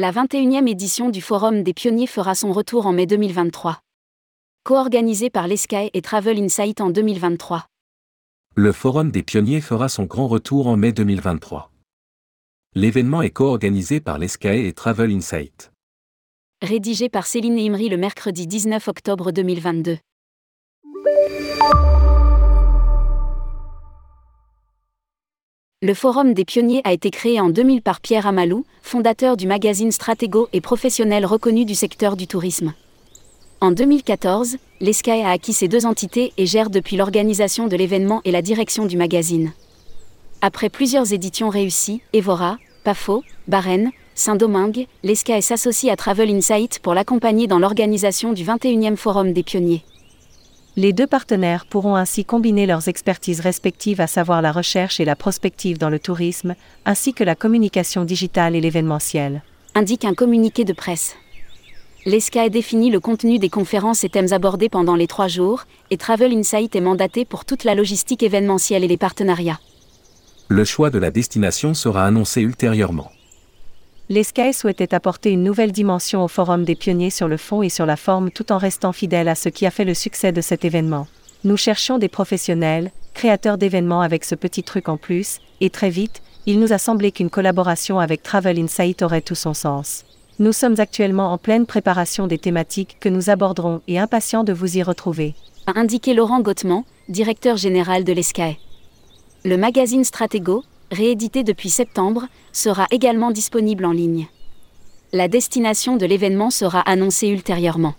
La 21e édition du Forum des pionniers fera son retour en mai 2023. Co-organisé par l'ESCAE et Travel Insight en 2023. Le Forum des pionniers fera son grand retour en mai 2023. L'événement est co-organisé par l'ESCAE et Travel Insight. Rédigé par Céline Imri le mercredi 19 octobre 2022. Le Forum des pionniers a été créé en 2000 par Pierre Amalou, fondateur du magazine Stratego et professionnel reconnu du secteur du tourisme. En 2014, l'ESCAE a acquis ces deux entités et gère depuis l'organisation de l'événement et la direction du magazine. Après plusieurs éditions réussies, Evora, Pafo, Barren, Saint-Domingue, l'ESCAE s'associe à Travel Insight pour l'accompagner dans l'organisation du 21e Forum des pionniers. Les deux partenaires pourront ainsi combiner leurs expertises respectives, à savoir la recherche et la prospective dans le tourisme, ainsi que la communication digitale et l'événementiel. Indique un communiqué de presse. L'ESCA définit le contenu des conférences et thèmes abordés pendant les trois jours, et Travel Insight est mandaté pour toute la logistique événementielle et les partenariats. Le choix de la destination sera annoncé ultérieurement. L'ESCAE souhaitait apporter une nouvelle dimension au Forum des pionniers sur le fond et sur la forme tout en restant fidèle à ce qui a fait le succès de cet événement. Nous cherchions des professionnels, créateurs d'événements avec ce petit truc en plus, et très vite, il nous a semblé qu'une collaboration avec Travel Insight aurait tout son sens. Nous sommes actuellement en pleine préparation des thématiques que nous aborderons et impatients de vous y retrouver. A indiqué Laurent Gautement, directeur général de l'ESCAE. Le magazine Stratego, réédité depuis septembre, sera également disponible en ligne. La destination de l'événement sera annoncée ultérieurement.